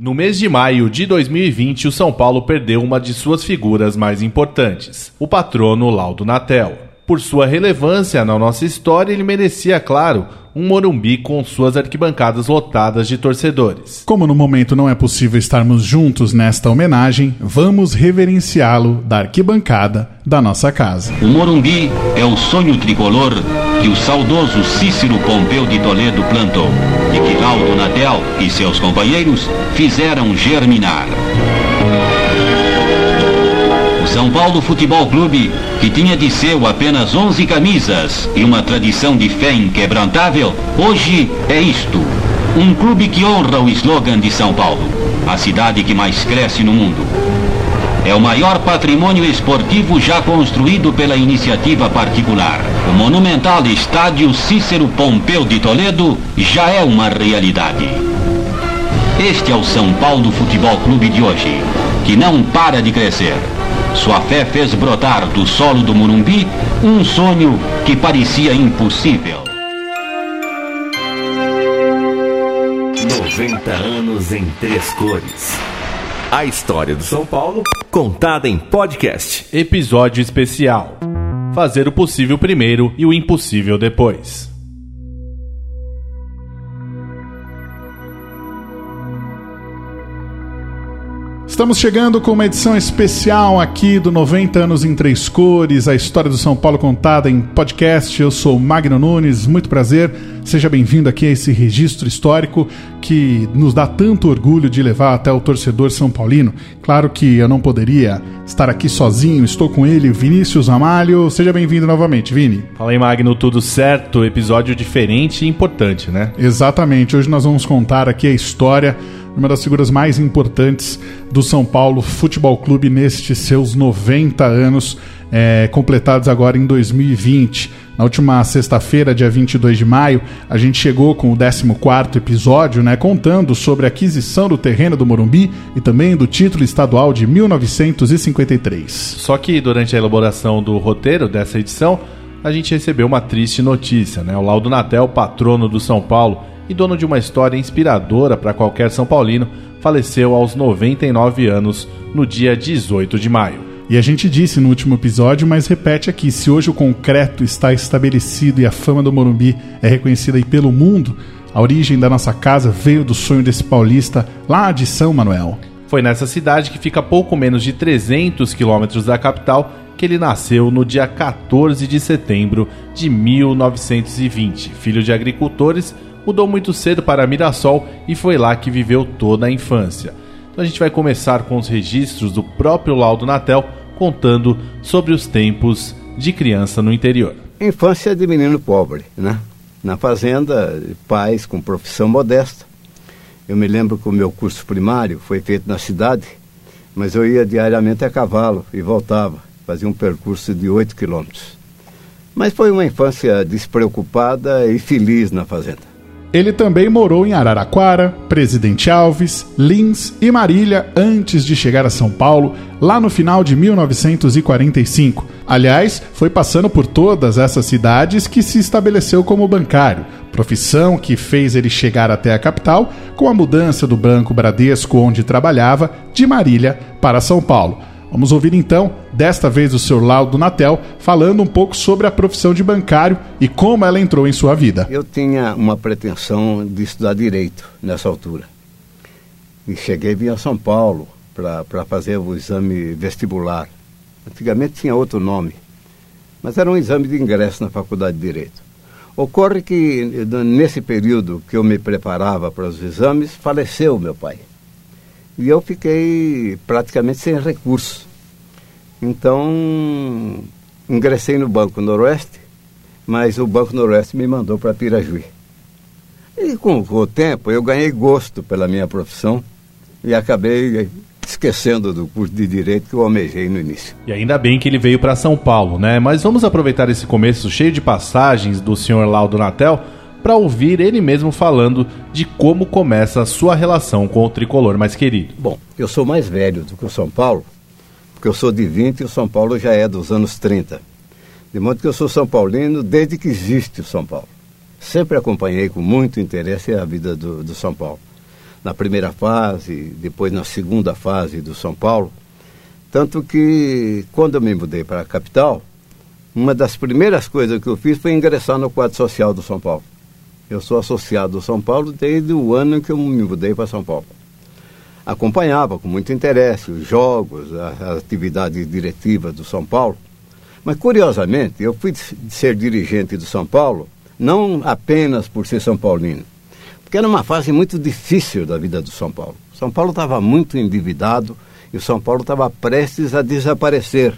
No mês de maio de 2020, o São Paulo perdeu uma de suas figuras mais importantes, o patrono Laudo Natel. Por sua relevância na nossa história, ele merecia, claro, um Morumbi com suas arquibancadas lotadas de torcedores. Como no momento não é possível estarmos juntos nesta homenagem, vamos reverenciá-lo da arquibancada da nossa casa. O Morumbi é o sonho tricolor que o saudoso Cícero Pompeu de Toledo plantou e que Laudo Natel e seus companheiros fizeram germinar. São Paulo Futebol Clube, que tinha de seu apenas 11 camisas e uma tradição de fé inquebrantável, hoje é isto. Um clube que honra o slogan de São Paulo, a cidade que mais cresce no mundo. É o maior patrimônio esportivo já construído pela iniciativa particular. O monumental estádio Cícero Pompeu de Toledo já é uma realidade. Este é o São Paulo Futebol Clube de hoje, que não para de crescer sua fé fez brotar do solo do Morumbi um sonho que parecia impossível. 90 anos em três cores. A história do São Paulo contada em podcast. Episódio especial. Fazer o possível primeiro e o impossível depois. Estamos chegando com uma edição especial aqui do 90 anos em três cores, a história do São Paulo contada em podcast. Eu sou Magno Nunes, muito prazer. Seja bem-vindo aqui a esse registro histórico que nos dá tanto orgulho de levar até o torcedor são paulino. Claro que eu não poderia estar aqui sozinho, estou com ele, Vinícius Amalho. Seja bem-vindo novamente, Vini. Fala aí, Magno, tudo certo? Episódio diferente e importante, né? Exatamente. Hoje nós vamos contar aqui a história uma das figuras mais importantes do São Paulo Futebol Clube nestes seus 90 anos, é, completados agora em 2020. Na última sexta-feira, dia 22 de maio, a gente chegou com o 14 episódio, né, contando sobre a aquisição do terreno do Morumbi e também do título estadual de 1953. Só que durante a elaboração do roteiro dessa edição, a gente recebeu uma triste notícia, né? O Laudo Natel, patrono do São Paulo, e dono de uma história inspiradora para qualquer São Paulino, faleceu aos 99 anos no dia 18 de maio. E a gente disse no último episódio, mas repete aqui: se hoje o concreto está estabelecido e a fama do Morumbi é reconhecida aí pelo mundo, a origem da nossa casa veio do sonho desse paulista lá de São Manuel. Foi nessa cidade que fica a pouco menos de 300 quilômetros da capital que ele nasceu no dia 14 de setembro de 1920. Filho de agricultores, mudou muito cedo para Mirassol e foi lá que viveu toda a infância. Então a gente vai começar com os registros do próprio Laudo Natel contando sobre os tempos de criança no interior. Infância de menino pobre, né? Na fazenda, pais com profissão modesta. Eu me lembro que o meu curso primário foi feito na cidade, mas eu ia diariamente a cavalo e voltava, fazia um percurso de 8 quilômetros. Mas foi uma infância despreocupada e feliz na fazenda. Ele também morou em Araraquara, Presidente Alves, Lins e Marília antes de chegar a São Paulo, lá no final de 1945. Aliás, foi passando por todas essas cidades que se estabeleceu como bancário, profissão que fez ele chegar até a capital com a mudança do Banco Bradesco onde trabalhava de Marília para São Paulo. Vamos ouvir então, desta vez o Sr. Laudo Natel, falando um pouco sobre a profissão de bancário e como ela entrou em sua vida. Eu tinha uma pretensão de estudar direito nessa altura. E cheguei vim a São Paulo para fazer o exame vestibular. Antigamente tinha outro nome, mas era um exame de ingresso na Faculdade de Direito. Ocorre que nesse período que eu me preparava para os exames, faleceu meu pai. E eu fiquei praticamente sem recursos. Então, ingressei no Banco Noroeste, mas o Banco Noroeste me mandou para Pirajuí. E com o tempo eu ganhei gosto pela minha profissão e acabei esquecendo do curso de direito que eu almejei no início. E ainda bem que ele veio para São Paulo, né? Mas vamos aproveitar esse começo cheio de passagens do senhor Laudo Natel para ouvir ele mesmo falando de como começa a sua relação com o tricolor mais querido. Bom, eu sou mais velho do que o São Paulo, porque eu sou de 20 e o São Paulo já é dos anos 30. De modo que eu sou São Paulino desde que existe o São Paulo. Sempre acompanhei com muito interesse a vida do, do São Paulo. na primeira fase, depois na segunda fase do São Paulo. Tanto que, quando eu me mudei para a capital, uma das primeiras coisas que eu fiz foi ingressar no quadro social do São Paulo. Eu sou associado do São Paulo desde o ano em que eu me mudei para São Paulo. Acompanhava com muito interesse os jogos, as atividades diretivas do São Paulo. Mas, curiosamente, eu fui ser dirigente do São Paulo não apenas por ser São Paulino, porque era uma fase muito difícil da vida do São Paulo. São Paulo estava muito endividado e o São Paulo estava prestes a desaparecer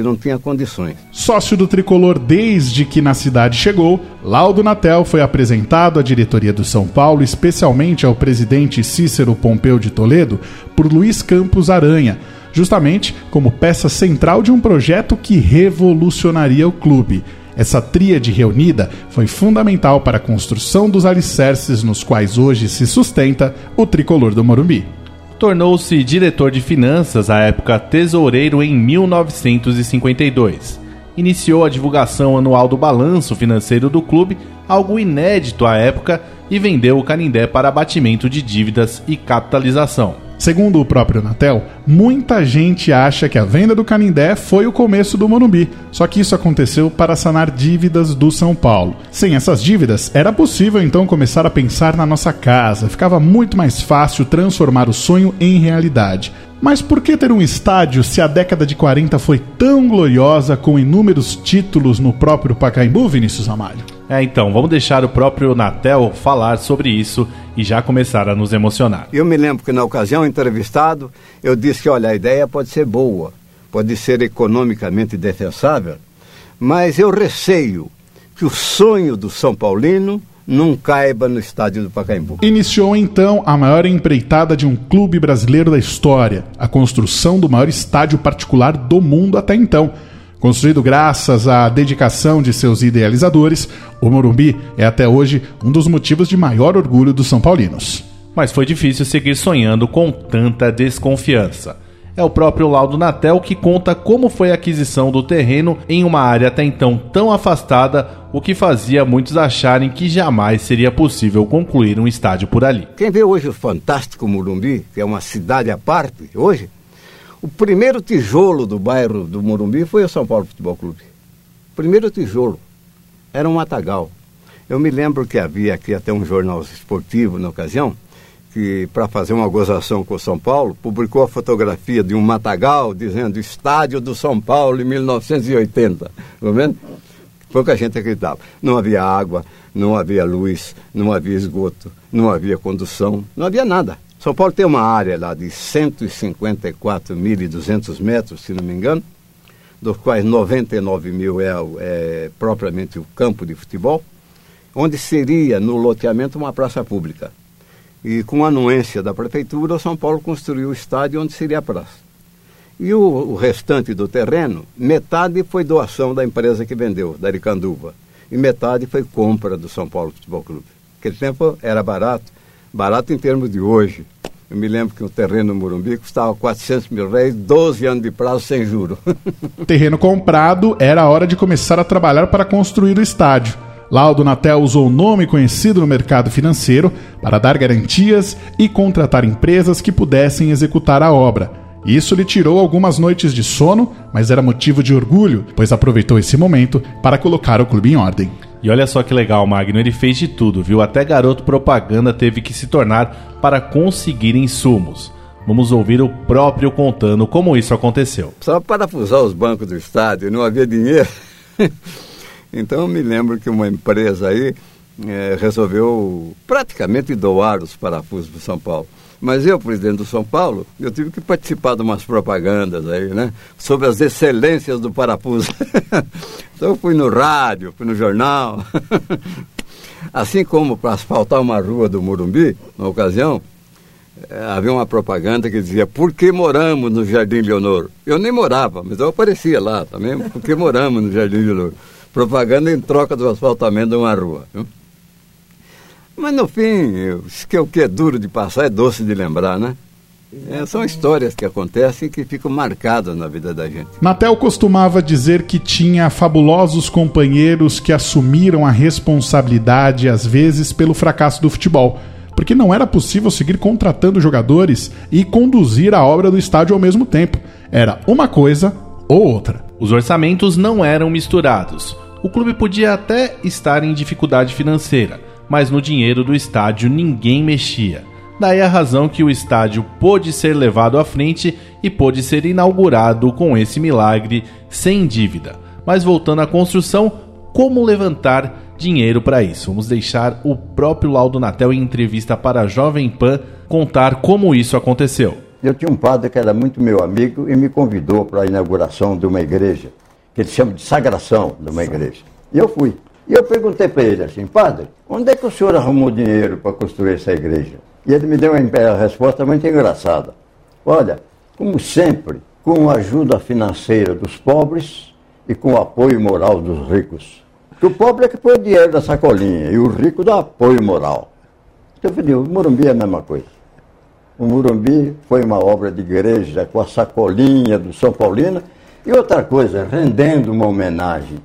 porque não tinha condições. Sócio do tricolor desde que na cidade chegou, Laudo Natel foi apresentado à diretoria do São Paulo, especialmente ao presidente Cícero Pompeu de Toledo, por Luiz Campos Aranha, justamente como peça central de um projeto que revolucionaria o clube. Essa tríade reunida foi fundamental para a construção dos alicerces nos quais hoje se sustenta o tricolor do Morumbi tornou-se diretor de finanças, à época tesoureiro, em 1952. Iniciou a divulgação anual do balanço financeiro do clube, algo inédito à época, e vendeu o Canindé para abatimento de dívidas e capitalização. Segundo o próprio Natel, muita gente acha que a venda do Canindé foi o começo do Morumbi, só que isso aconteceu para sanar dívidas do São Paulo. Sem essas dívidas, era possível então começar a pensar na nossa casa, ficava muito mais fácil transformar o sonho em realidade. Mas por que ter um estádio se a década de 40 foi tão gloriosa com inúmeros títulos no próprio Pacaembu, Vinícius Amalho? É, então, vamos deixar o próprio Natel falar sobre isso e já começar a nos emocionar. Eu me lembro que na ocasião, entrevistado, eu disse que, olha, a ideia pode ser boa, pode ser economicamente defensável, mas eu receio que o sonho do São Paulino não caiba no estádio do Pacaembu. Iniciou então a maior empreitada de um clube brasileiro da história, a construção do maior estádio particular do mundo até então. Construído graças à dedicação de seus idealizadores, o Morumbi é até hoje um dos motivos de maior orgulho dos São Paulinos. Mas foi difícil seguir sonhando com tanta desconfiança é o próprio Laudo Natel que conta como foi a aquisição do terreno em uma área até então tão afastada, o que fazia muitos acharem que jamais seria possível concluir um estádio por ali. Quem vê hoje o fantástico Morumbi, que é uma cidade à parte hoje, o primeiro tijolo do bairro do Morumbi foi o São Paulo Futebol Clube. Primeiro tijolo era um matagal. Eu me lembro que havia aqui até um jornal esportivo na ocasião, que, para fazer uma gozação com o São Paulo, publicou a fotografia de um matagal dizendo Estádio do São Paulo em 1980. Tá vendo? Pouca gente acreditava. Não havia água, não havia luz, não havia esgoto, não havia condução, não havia nada. São Paulo tem uma área lá de 154.200 metros, se não me engano, dos quais 99 mil é, é propriamente o campo de futebol, onde seria no loteamento uma praça pública. E com a anuência da prefeitura, São Paulo construiu o estádio onde seria a praça. E o, o, restante do terreno, metade foi doação da empresa que vendeu, da Aricanduva. E metade foi compra do São Paulo Futebol Clube. Naquele tempo era barato, barato em termos de hoje. Eu me lembro que o terreno no Morumbi custava 400 mil reais, 12 anos de prazo sem juro. terreno comprado, era hora de começar a trabalhar para construir o estádio. Laudo Natel usou o nome conhecido no mercado financeiro para dar garantias e contratar empresas que pudessem executar a obra. Isso lhe tirou algumas noites de sono, mas era motivo de orgulho, pois aproveitou esse momento para colocar o clube em ordem. E olha só que legal, Magno, ele fez de tudo, viu? Até garoto propaganda teve que se tornar para conseguir insumos. Vamos ouvir o próprio contando como isso aconteceu. Só para parafusar os bancos do estádio, não havia dinheiro. Então eu me lembro que uma empresa aí é, resolveu praticamente doar os parafusos para São Paulo. Mas eu, presidente do São Paulo, eu tive que participar de umas propagandas aí, né? Sobre as excelências do parafuso. então eu fui no rádio, fui no jornal. assim como para asfaltar uma rua do Morumbi, na ocasião, é, havia uma propaganda que dizia por que moramos no Jardim Leonor? Eu nem morava, mas eu aparecia lá também, por que moramos no Jardim Leonor? propaganda em troca do asfaltamento de uma rua. Viu? Mas no fim, isso que é o que é duro de passar é doce de lembrar, né? É, são histórias que acontecem e que ficam marcadas na vida da gente. Natel costumava dizer que tinha fabulosos companheiros que assumiram a responsabilidade, às vezes, pelo fracasso do futebol. porque não era possível seguir contratando jogadores e conduzir a obra do estádio ao mesmo tempo. Era uma coisa ou outra. Os orçamentos não eram misturados. O clube podia até estar em dificuldade financeira, mas no dinheiro do estádio ninguém mexia. Daí a razão que o estádio pôde ser levado à frente e pôde ser inaugurado com esse milagre sem dívida. Mas voltando à construção, como levantar dinheiro para isso? Vamos deixar o próprio Laudo Natel em entrevista para a Jovem Pan contar como isso aconteceu. Eu tinha um padre que era muito meu amigo e me convidou para a inauguração de uma igreja, que eles chamam de sagração de uma igreja. E eu fui. E eu perguntei para ele assim, padre, onde é que o senhor arrumou dinheiro para construir essa igreja? E ele me deu uma resposta muito engraçada. Olha, como sempre, com a ajuda financeira dos pobres e com o apoio moral dos ricos. Que o pobre é que põe dinheiro da sacolinha e o rico dá apoio moral. Então eu falei, o Morumbi é a mesma coisa. O Morumbi foi uma obra de igreja com a sacolinha do São Paulino e outra coisa, rendendo uma homenagem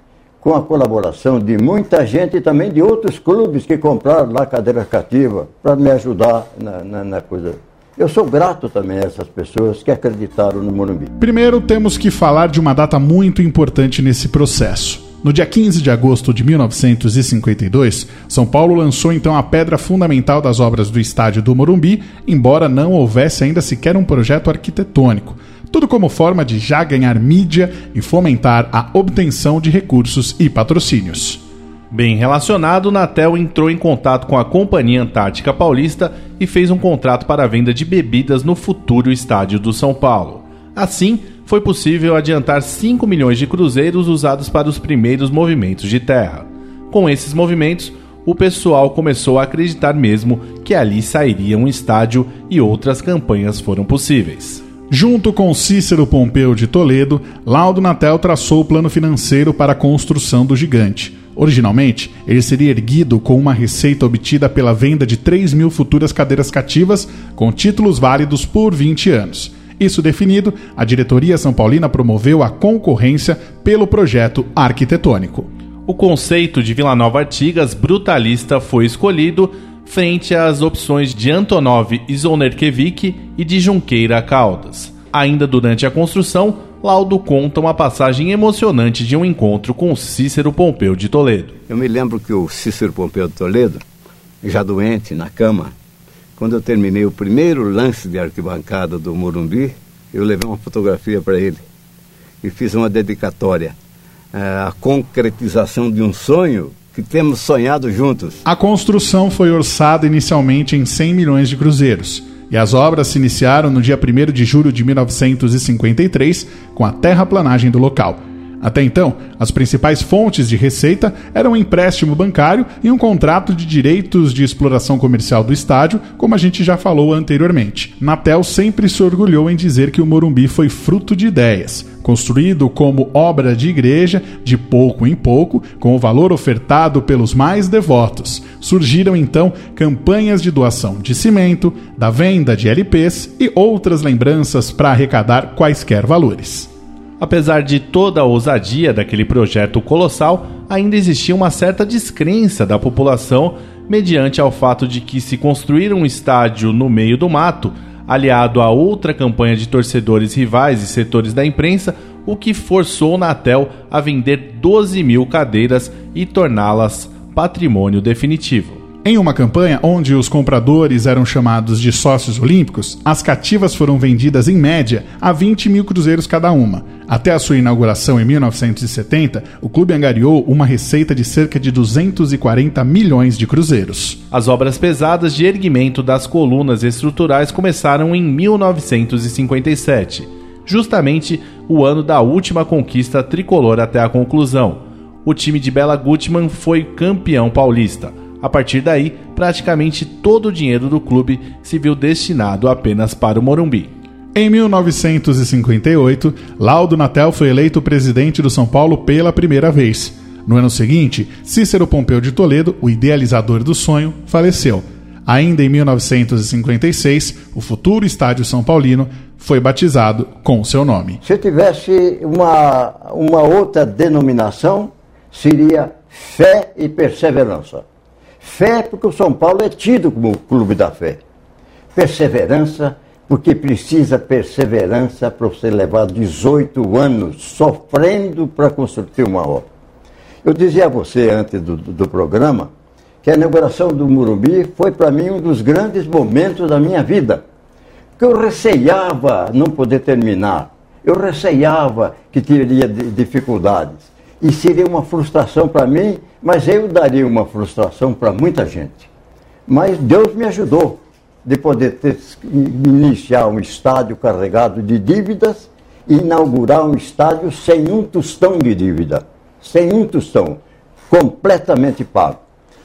com a colaboração de muita gente e também de outros clubes que compraram lá cadeira cativa para me ajudar na, na, na coisa. Eu sou grato também a essas pessoas que acreditaram no Morumbi. Primeiro, temos que falar de uma data muito importante nesse processo. No dia 15 de agosto de 1952, São Paulo lançou então a pedra fundamental das obras do estádio do Morumbi, embora não houvesse ainda sequer um projeto arquitetônico tudo como forma de já ganhar mídia e fomentar a obtenção de recursos e patrocínios. Bem relacionado, Natel entrou em contato com a Companhia Antártica Paulista e fez um contrato para a venda de bebidas no futuro estádio do São Paulo. Assim, foi possível adiantar 5 milhões de cruzeiros usados para os primeiros movimentos de terra. Com esses movimentos, o pessoal começou a acreditar mesmo que ali sairia um estádio e outras campanhas foram possíveis. Junto com Cícero Pompeu de Toledo, Laudo Natel traçou o plano financeiro para a construção do gigante. Originalmente, ele seria erguido com uma receita obtida pela venda de 3 mil futuras cadeiras cativas com títulos válidos por 20 anos. Isso definido, a diretoria São Paulina promoveu a concorrência pelo projeto arquitetônico. O conceito de Vila Nova Artigas brutalista foi escolhido frente às opções de Antonov Zonerkevic e de Junqueira Caldas. Ainda durante a construção, Laudo conta uma passagem emocionante de um encontro com Cícero Pompeu de Toledo. Eu me lembro que o Cícero Pompeu de Toledo, já doente, na cama, quando eu terminei o primeiro lance de arquibancada do Morumbi, eu levei uma fotografia para ele e fiz uma dedicatória. É, a concretização de um sonho que temos sonhado juntos. A construção foi orçada inicialmente em 100 milhões de cruzeiros. E as obras se iniciaram no dia 1 de julho de 1953, com a terraplanagem do local. Até então, as principais fontes de receita eram um empréstimo bancário e um contrato de direitos de exploração comercial do estádio, como a gente já falou anteriormente. Natel sempre se orgulhou em dizer que o Morumbi foi fruto de ideias, construído como obra de igreja, de pouco em pouco, com o valor ofertado pelos mais devotos. Surgiram então campanhas de doação de cimento, da venda de LPs e outras lembranças para arrecadar quaisquer valores. Apesar de toda a ousadia daquele projeto colossal, ainda existia uma certa descrença da população mediante ao fato de que se construir um estádio no meio do mato, aliado a outra campanha de torcedores rivais e setores da imprensa, o que forçou Natel a vender 12 mil cadeiras e torná-las patrimônio definitivo. Em uma campanha onde os compradores eram chamados de sócios olímpicos, as cativas foram vendidas em média a 20 mil cruzeiros cada uma. Até a sua inauguração em 1970, o clube angariou uma receita de cerca de 240 milhões de cruzeiros. As obras pesadas de erguimento das colunas estruturais começaram em 1957, justamente o ano da última conquista tricolor até a conclusão. O time de Bela Gutmann foi campeão paulista. A partir daí, praticamente todo o dinheiro do clube se viu destinado apenas para o Morumbi. Em 1958, Laudo Natel foi eleito presidente do São Paulo pela primeira vez. No ano seguinte, Cícero Pompeu de Toledo, o idealizador do sonho, faleceu. Ainda em 1956, o futuro estádio São Paulino foi batizado com seu nome. Se tivesse uma, uma outra denominação, seria fé e perseverança Fé, porque o São Paulo é tido como o clube da fé. Perseverança, porque precisa perseverança para você levar 18 anos sofrendo para construir uma obra. Eu dizia a você antes do, do programa que a inauguração do Murumbi foi para mim um dos grandes momentos da minha vida. Porque eu receava não poder terminar, eu receava que teria dificuldades. E seria uma frustração para mim, mas eu daria uma frustração para muita gente. Mas Deus me ajudou de poder ter, iniciar um estádio carregado de dívidas e inaugurar um estádio sem um tostão de dívida, sem um tostão, completamente pago.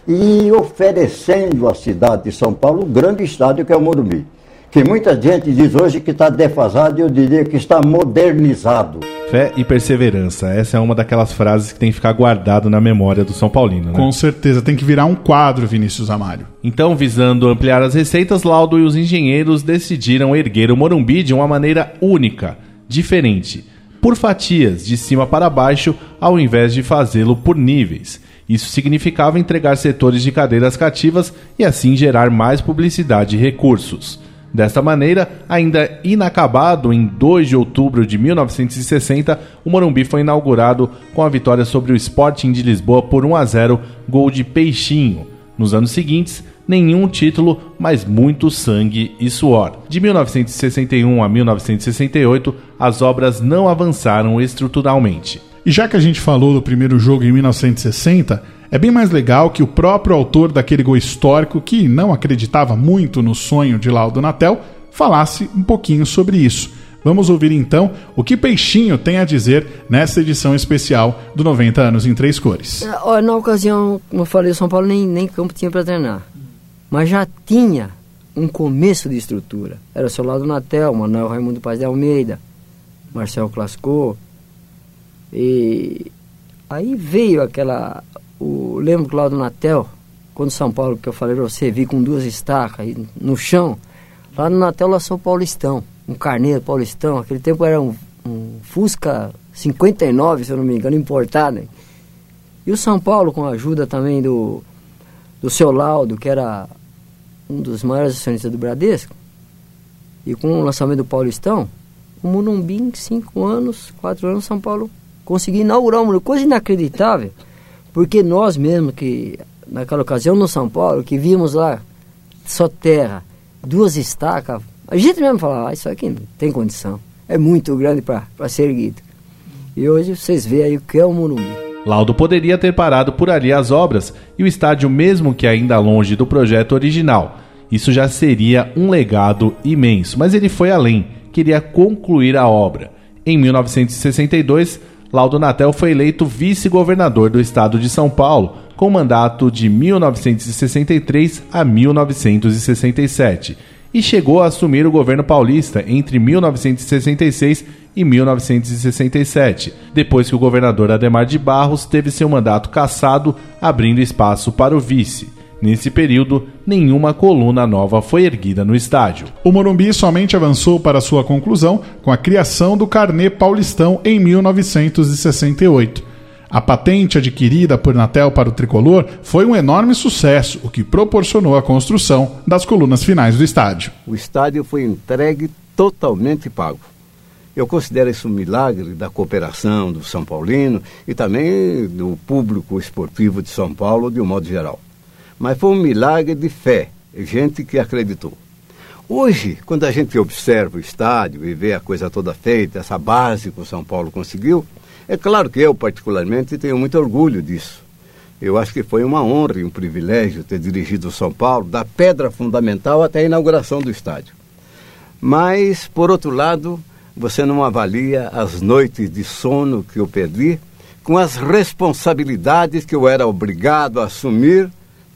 E oferecendo à cidade de São Paulo um grande estádio que é o Morumbi. Que muita gente diz hoje que está defasado, eu diria que está modernizado. Fé e perseverança. Essa é uma daquelas frases que tem que ficar guardado na memória do São Paulino, né? Com certeza, tem que virar um quadro, Vinícius Amário. Então, visando ampliar as receitas, Laudo e os engenheiros decidiram erguer o Morumbi de uma maneira única, diferente, por fatias, de cima para baixo, ao invés de fazê-lo por níveis. Isso significava entregar setores de cadeiras cativas e assim gerar mais publicidade e recursos. Desta maneira, ainda inacabado, em 2 de outubro de 1960, o Morumbi foi inaugurado com a vitória sobre o Sporting de Lisboa por 1 a 0, gol de Peixinho. Nos anos seguintes, nenhum título, mas muito sangue e suor. De 1961 a 1968, as obras não avançaram estruturalmente. E já que a gente falou do primeiro jogo em 1960, é bem mais legal que o próprio autor daquele gol histórico, que não acreditava muito no sonho de Laudo Natel, falasse um pouquinho sobre isso. Vamos ouvir então o que Peixinho tem a dizer nessa edição especial do 90 anos em três cores. É, na ocasião, como eu falei, o São Paulo nem, nem campo tinha para treinar, mas já tinha um começo de estrutura. Era o seu lado Natel, Manuel Raimundo Paz de Almeida, Marcel Clascou. E aí veio aquela o, lembro que lá do Natel, quando São Paulo, que eu falei pra você, vi com duas estacas no chão, lá no Natel lançou o Paulistão, um carneiro Paulistão, aquele tempo era um, um Fusca 59, se eu não me engano, importado. Hein? E o São Paulo, com a ajuda também do, do seu Laudo, que era um dos maiores acionistas do Bradesco, e com o lançamento do Paulistão, o Morumbi em cinco anos, quatro anos, São Paulo conseguiu inaugurar uma coisa inacreditável. Porque nós mesmo que, naquela ocasião no São Paulo, que vimos lá só terra, duas estacas, a gente mesmo falava, ah, isso aqui não tem condição. É muito grande para ser erguido. E hoje vocês veem aí o que é o Morumbi. Laudo poderia ter parado por ali as obras e o estádio, mesmo que ainda longe do projeto original. Isso já seria um legado imenso, mas ele foi além, queria concluir a obra. Em 1962, Laudo Natel foi eleito vice-governador do estado de São Paulo, com mandato de 1963 a 1967, e chegou a assumir o governo paulista entre 1966 e 1967, depois que o governador Ademar de Barros teve seu mandato cassado, abrindo espaço para o vice. Nesse período, nenhuma coluna nova foi erguida no estádio. O Morumbi somente avançou para sua conclusão com a criação do Carnê Paulistão em 1968. A patente adquirida por Natel para o tricolor foi um enorme sucesso, o que proporcionou a construção das colunas finais do estádio. O estádio foi entregue totalmente pago. Eu considero isso um milagre da cooperação do São Paulino e também do público esportivo de São Paulo de um modo geral mas foi um milagre de fé, gente que acreditou. Hoje, quando a gente observa o estádio e vê a coisa toda feita, essa base que o São Paulo conseguiu, é claro que eu, particularmente, tenho muito orgulho disso. Eu acho que foi uma honra e um privilégio ter dirigido o São Paulo, da pedra fundamental até a inauguração do estádio. Mas, por outro lado, você não avalia as noites de sono que eu perdi com as responsabilidades que eu era obrigado a assumir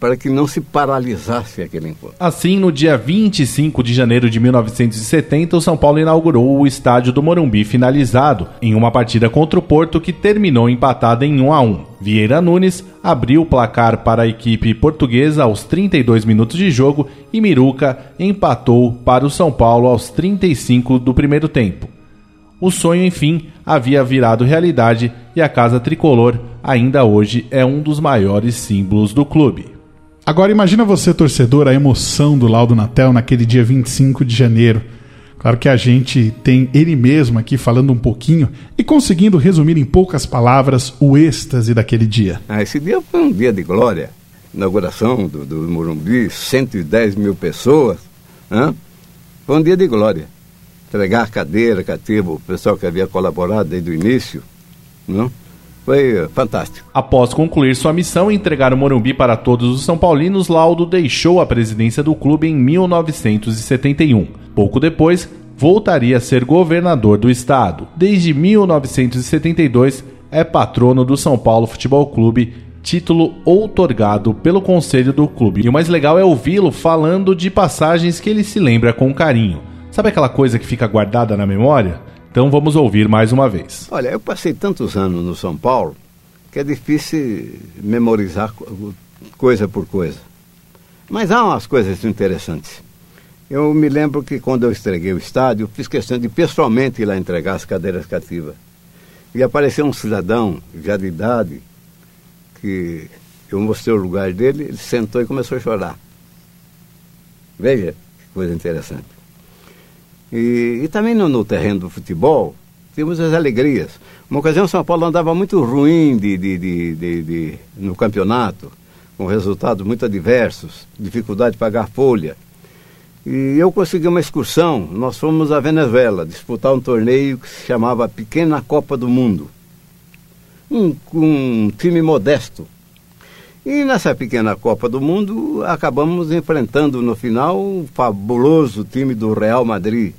para que não se paralisasse aquele encontro. Assim, no dia 25 de janeiro de 1970, o São Paulo inaugurou o estádio do Morumbi finalizado, em uma partida contra o Porto que terminou empatada em 1 a 1. Vieira Nunes abriu o placar para a equipe portuguesa aos 32 minutos de jogo e Miruca empatou para o São Paulo aos 35 do primeiro tempo. O sonho, enfim, havia virado realidade e a casa tricolor ainda hoje é um dos maiores símbolos do clube. Agora imagina você, torcedor, a emoção do Laudo Natel naquele dia 25 de janeiro. Claro que a gente tem ele mesmo aqui falando um pouquinho e conseguindo resumir em poucas palavras o êxtase daquele dia. Ah, esse dia foi um dia de glória. Inauguração do, do Morumbi, 110 mil pessoas. Hein? Foi um dia de glória. Entregar cadeira, cativo, o pessoal que havia colaborado desde o início. Não? Foi fantástico. Após concluir sua missão e entregar o Morumbi para todos os São Paulinos, Laudo deixou a presidência do clube em 1971. Pouco depois, voltaria a ser governador do estado. Desde 1972, é patrono do São Paulo Futebol Clube, título outorgado pelo conselho do clube. E o mais legal é ouvi-lo falando de passagens que ele se lembra com carinho. Sabe aquela coisa que fica guardada na memória? Então vamos ouvir mais uma vez. Olha, eu passei tantos anos no São Paulo que é difícil memorizar coisa por coisa. Mas há umas coisas interessantes. Eu me lembro que quando eu estreguei o estádio, fiz questão de pessoalmente ir lá entregar as cadeiras cativas. E apareceu um cidadão, já de idade, que eu mostrei o lugar dele, ele sentou e começou a chorar. Veja que coisa interessante. E, e também no, no, terreno do futebol, temos as alegrias. Uma ocasião, São Paulo andava muito ruim de, de, de, de, no campeonato, com resultados muito adversos, dificuldade de pagar folha. E eu consegui uma excursão. Nós fomos à Venezuela disputar um torneio que se chamava Pequena Copa do Mundo. Um, um time modesto. E nessa pequena Copa do Mundo acabamos enfrentando no final o fabuloso time do Real Madrid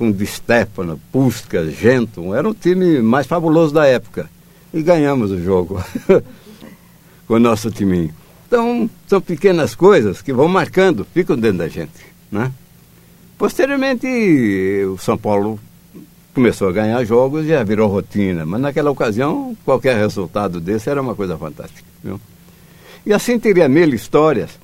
com Di Stefano, Puskas, Genton, era o time mais fabuloso da época. E ganhamos o jogo com o nosso timinho. Então, são pequenas coisas que vão marcando, ficam dentro da gente. Né? Posteriormente, o São Paulo começou a ganhar jogos e já virou rotina. Mas naquela ocasião, qualquer resultado desse era uma coisa fantástica. Viu? E assim teria mil histórias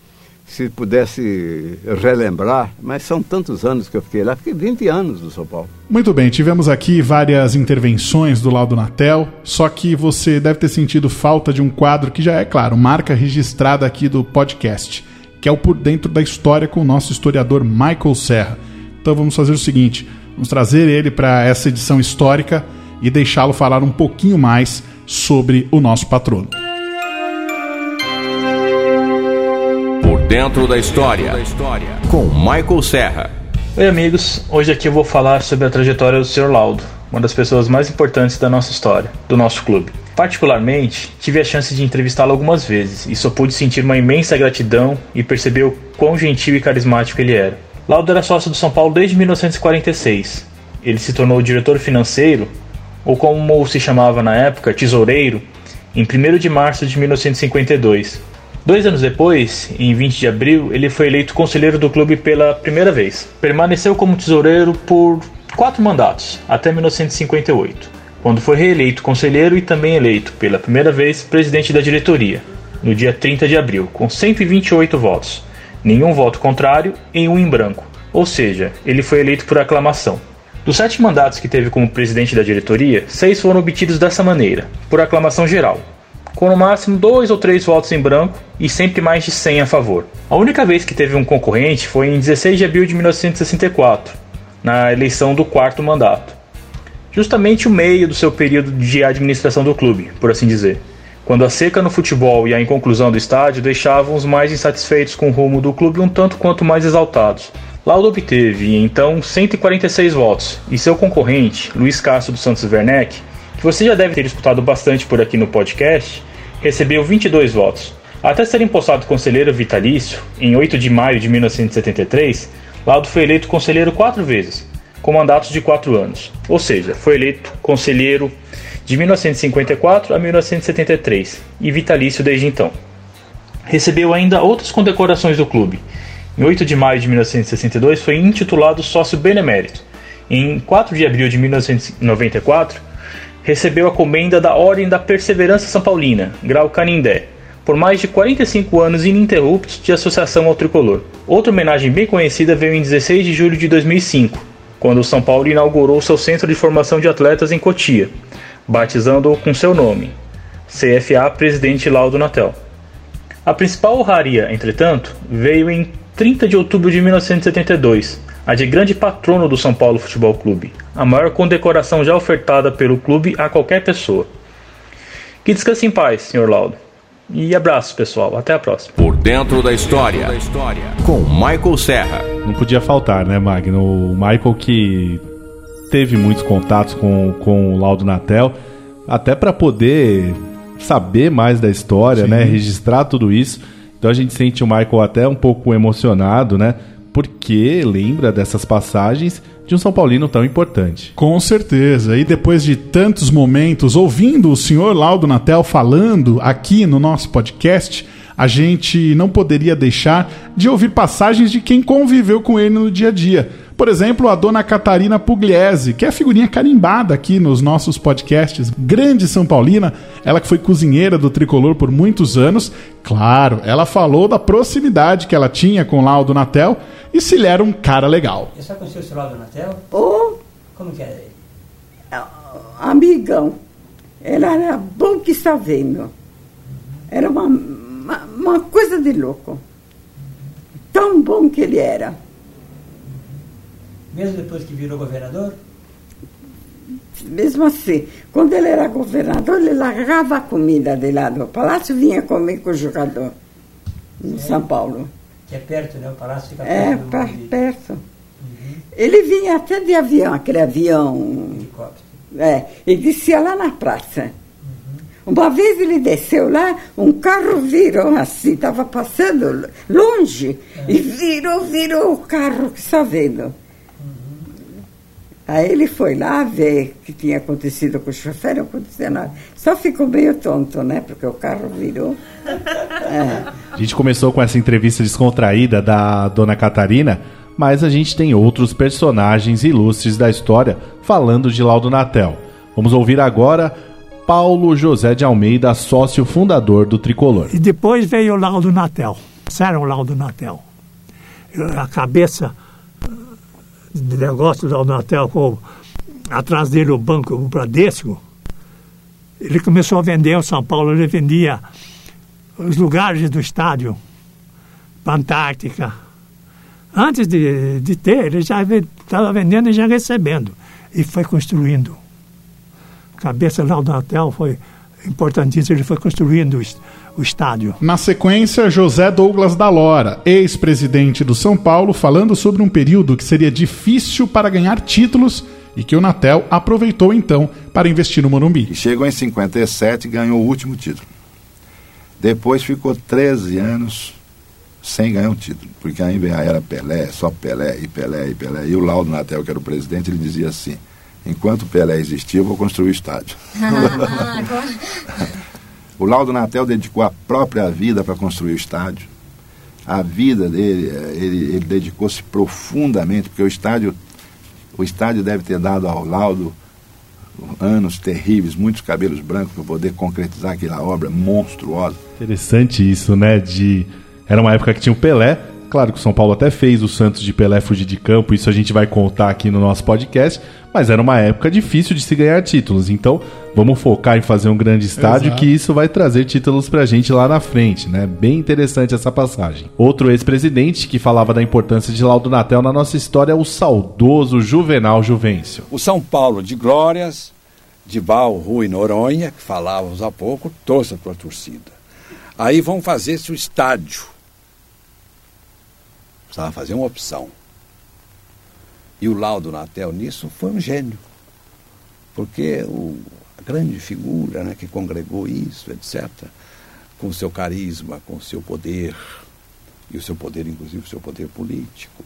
se pudesse relembrar, mas são tantos anos que eu fiquei lá, fiquei 20 anos no São Paulo. Muito bem, tivemos aqui várias intervenções do lado Natel, só que você deve ter sentido falta de um quadro que já é, claro, marca registrada aqui do podcast, que é o Por Dentro da História com o nosso historiador Michael Serra. Então vamos fazer o seguinte, vamos trazer ele para essa edição histórica e deixá-lo falar um pouquinho mais sobre o nosso patrono. Dentro da História, com Michael Serra. Oi, amigos. Hoje aqui eu vou falar sobre a trajetória do Sr. Laudo, uma das pessoas mais importantes da nossa história, do nosso clube. Particularmente, tive a chance de entrevistá-lo algumas vezes e só pude sentir uma imensa gratidão e perceber o quão gentil e carismático ele era. Laudo era sócio do São Paulo desde 1946. Ele se tornou diretor financeiro, ou como se chamava na época, tesoureiro, em 1 de março de 1952 Dois anos depois, em 20 de abril, ele foi eleito conselheiro do clube pela primeira vez. Permaneceu como tesoureiro por quatro mandatos, até 1958, quando foi reeleito conselheiro e também eleito, pela primeira vez, presidente da diretoria, no dia 30 de abril, com 128 votos, nenhum voto contrário e um em branco, ou seja, ele foi eleito por aclamação. Dos sete mandatos que teve como presidente da diretoria, seis foram obtidos dessa maneira, por aclamação geral, com no máximo dois ou três votos em branco e sempre mais de 100 a favor. A única vez que teve um concorrente foi em 16 de abril de 1964, na eleição do quarto mandato. Justamente o meio do seu período de administração do clube, por assim dizer, quando a seca no futebol e a inconclusão do estádio deixavam os mais insatisfeitos com o rumo do clube um tanto quanto mais exaltados. Laudo obteve, então, 146 votos, e seu concorrente, Luiz Castro dos Santos Werneck, que você já deve ter escutado bastante por aqui no podcast, recebeu 22 votos. Até ser impostado conselheiro vitalício, em 8 de maio de 1973, Laudo foi eleito conselheiro quatro vezes, com mandatos de quatro anos. Ou seja, foi eleito conselheiro de 1954 a 1973 e vitalício desde então. Recebeu ainda outras condecorações do clube. Em 8 de maio de 1962 foi intitulado sócio benemérito. Em 4 de abril de 1994 recebeu a comenda da Ordem da Perseverança São Paulina, grau Canindé, por mais de 45 anos ininterruptos de associação ao tricolor. Outra homenagem bem conhecida veio em 16 de julho de 2005, quando o São Paulo inaugurou seu centro de formação de atletas em Cotia, batizando-o com seu nome, CFA Presidente Laudo Natel. A principal honraria, entretanto, veio em 30 de outubro de 1972, a de grande patrono do São Paulo Futebol Clube, a maior condecoração já ofertada pelo clube a qualquer pessoa. Que descanse em paz, Sr. Laudo. E abraço, pessoal. Até a próxima. Por dentro da história, com Michael Serra. Não podia faltar, né, Magno? O Michael que teve muitos contatos com, com o Laudo Natel, até para poder saber mais da história, Sim. né? Registrar tudo isso. Então a gente sente o Michael até um pouco emocionado, né? Porque lembra dessas passagens de um São Paulino tão importante. Com certeza. E depois de tantos momentos ouvindo o senhor Laudo Natel falando aqui no nosso podcast, a gente não poderia deixar de ouvir passagens de quem conviveu com ele no dia a dia. Por exemplo, a dona Catarina Pugliese, que é figurinha carimbada aqui nos nossos podcasts, grande São Paulina, ela que foi cozinheira do tricolor por muitos anos. Claro, ela falou da proximidade que ela tinha com o Laudo Natel e se ele era um cara legal. Você conheceu o Laudo Natel? Oh, Como que era ele? É, amigão. Ela era bom que está vendo. Era uma, uma, uma coisa de louco. Tão bom que ele era. Mesmo depois que virou governador? Mesmo assim, quando ele era governador, ele largava a comida de lá do palácio e vinha comer com o jogador em São Paulo. Que é perto, né? O palácio fica é, perto. É, de... perto. Uhum. Ele vinha até de avião, aquele avião. Helicóptero. É, e descia lá na praça. Uhum. Uma vez ele desceu lá, um carro virou assim, estava passando longe, é. e virou, virou o carro que está vendo. Aí ele foi lá ver o que tinha acontecido com o chofer, não aconteceu nada. Só ficou meio tonto, né? Porque o carro virou. É. A gente começou com essa entrevista descontraída da dona Catarina, mas a gente tem outros personagens ilustres da história falando de Laudo Natel. Vamos ouvir agora Paulo José de Almeida, sócio fundador do Tricolor. E depois veio o Laudo Natel. Era o Laudo Natel. A cabeça de negócio da Unatel com atrás dele o banco, o Bradesco, ele começou a vender o São Paulo, ele vendia os lugares do estádio, Antártica. Antes de, de ter, ele já estava vendendo e já recebendo. E foi construindo. Cabeça lá do hotel foi importantíssimo, ele foi construindo o estádio. Na sequência, José Douglas da Lora, ex-presidente do São Paulo, falando sobre um período que seria difícil para ganhar títulos e que o Natel aproveitou então para investir no Morumbi. E chegou em 57 e ganhou o último título. Depois ficou 13 anos sem ganhar um título, porque ainda era Pelé, só Pelé e Pelé e Pelé. E o Laudo Natel, que era o presidente, ele dizia assim: enquanto Pelé existir, eu vou construir o estádio. O Laudo Natel dedicou a própria vida para construir o estádio. A vida dele, eh, ele, ele dedicou-se profundamente, porque o estádio, o estádio deve ter dado ao Laudo anos terríveis, muitos cabelos brancos para poder concretizar aquela obra monstruosa. Interessante isso, né? De era uma época que tinha o Pelé, Claro que o São Paulo até fez o Santos de Pelé fugir de campo, isso a gente vai contar aqui no nosso podcast, mas era uma época difícil de se ganhar títulos. Então, vamos focar em fazer um grande estádio Exato. que isso vai trazer títulos pra gente lá na frente, né? Bem interessante essa passagem. Outro ex-presidente que falava da importância de Laudo Natel na nossa história é o saudoso Juvenal Juvencio. O São Paulo de glórias, de Val, Rui Noronha, que falávamos há pouco, torça para a torcida. Aí vão fazer-se o estádio Precisava fazer uma opção. E o Laudo Natel nisso foi um gênio. Porque o, a grande figura né, que congregou isso, etc., com seu carisma, com seu poder, e o seu poder, inclusive o seu poder político,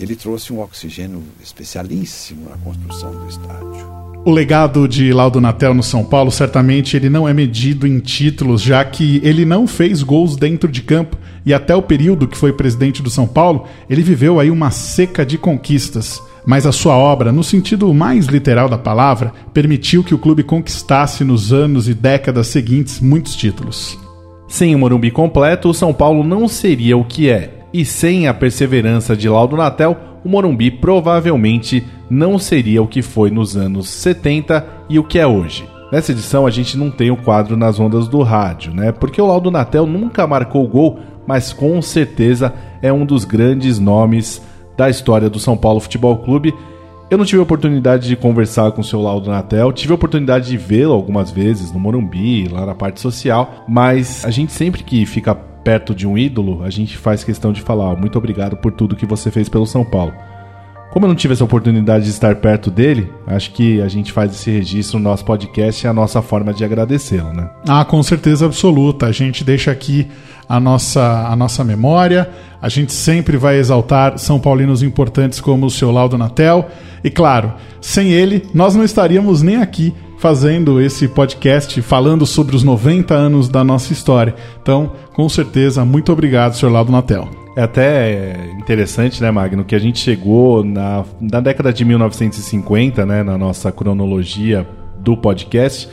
ele trouxe um oxigênio especialíssimo na construção do estádio. O legado de Laudo Natel no São Paulo, certamente ele não é medido em títulos, já que ele não fez gols dentro de campo e até o período que foi presidente do São Paulo, ele viveu aí uma seca de conquistas. Mas a sua obra, no sentido mais literal da palavra, permitiu que o clube conquistasse nos anos e décadas seguintes muitos títulos. Sem o Morumbi completo, o São Paulo não seria o que é. E sem a perseverança de Laudo Natel, o Morumbi provavelmente não seria o que foi nos anos 70 e o que é hoje. Nessa edição a gente não tem o quadro nas ondas do rádio, né? Porque o Laudo Natel nunca marcou gol, mas com certeza é um dos grandes nomes da história do São Paulo Futebol Clube. Eu não tive a oportunidade de conversar com o seu Laudo Natel, tive a oportunidade de vê-lo algumas vezes no Morumbi, lá na parte social, mas a gente sempre que fica perto de um ídolo, a gente faz questão de falar: muito obrigado por tudo que você fez pelo São Paulo. Como eu não tive essa oportunidade de estar perto dele, acho que a gente faz esse registro no nosso podcast e é a nossa forma de agradecê-lo, né? Ah, com certeza absoluta. A gente deixa aqui a nossa, a nossa memória. A gente sempre vai exaltar São Paulinos importantes como o seu Laudo Natel. E claro, sem ele, nós não estaríamos nem aqui fazendo esse podcast falando sobre os 90 anos da nossa história. Então, com certeza, muito obrigado, senhor Laudo Natel. É até interessante, né, Magno, que a gente chegou na, na década de 1950, né, na nossa cronologia do podcast,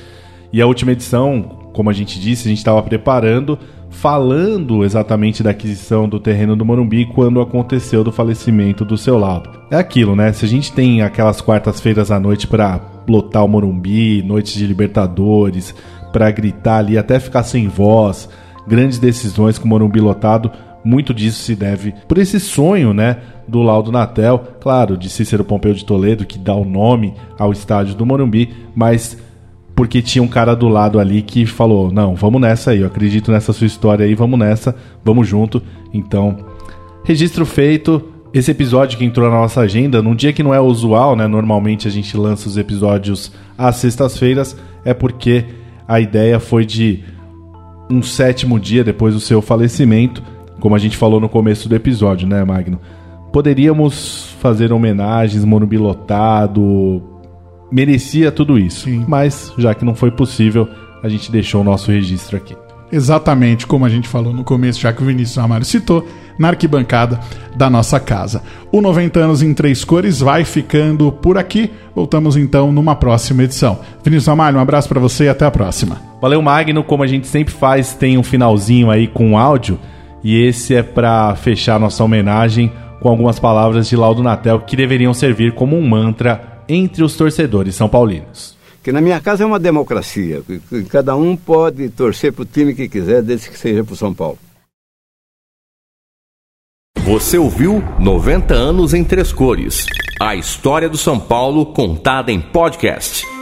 e a última edição, como a gente disse, a gente estava preparando, falando exatamente da aquisição do terreno do Morumbi quando aconteceu do falecimento do seu lado. É aquilo, né? Se a gente tem aquelas quartas-feiras à noite para lotar o Morumbi, noites de Libertadores, para gritar ali até ficar sem voz, grandes decisões com o Morumbi lotado, muito disso se deve por esse sonho, né, do Laudo Natel, claro, de Cícero Pompeu de Toledo, que dá o nome ao estádio do Morumbi, mas porque tinha um cara do lado ali que falou: Não, vamos nessa aí, eu acredito nessa sua história aí, vamos nessa, vamos junto. Então, registro feito. Esse episódio que entrou na nossa agenda, num dia que não é usual, né? Normalmente a gente lança os episódios às sextas-feiras, é porque a ideia foi de um sétimo dia depois do seu falecimento como a gente falou no começo do episódio, né, Magno? Poderíamos fazer homenagens, Morumbi lotado, merecia tudo isso. Sim. Mas, já que não foi possível, a gente deixou o nosso registro aqui. Exatamente como a gente falou no começo, já que o Vinícius Amário citou, na arquibancada da nossa casa. O 90 anos em três cores vai ficando por aqui. Voltamos então numa próxima edição. Vinícius Amário, um abraço para você e até a próxima. Valeu, Magno. Como a gente sempre faz, tem um finalzinho aí com áudio. E esse é para fechar nossa homenagem com algumas palavras de Laudo Natel que deveriam servir como um mantra entre os torcedores são paulinos. Que na minha casa é uma democracia. Cada um pode torcer para o time que quiser, desde que seja para o São Paulo. Você ouviu 90 anos em três cores. A história do São Paulo contada em podcast.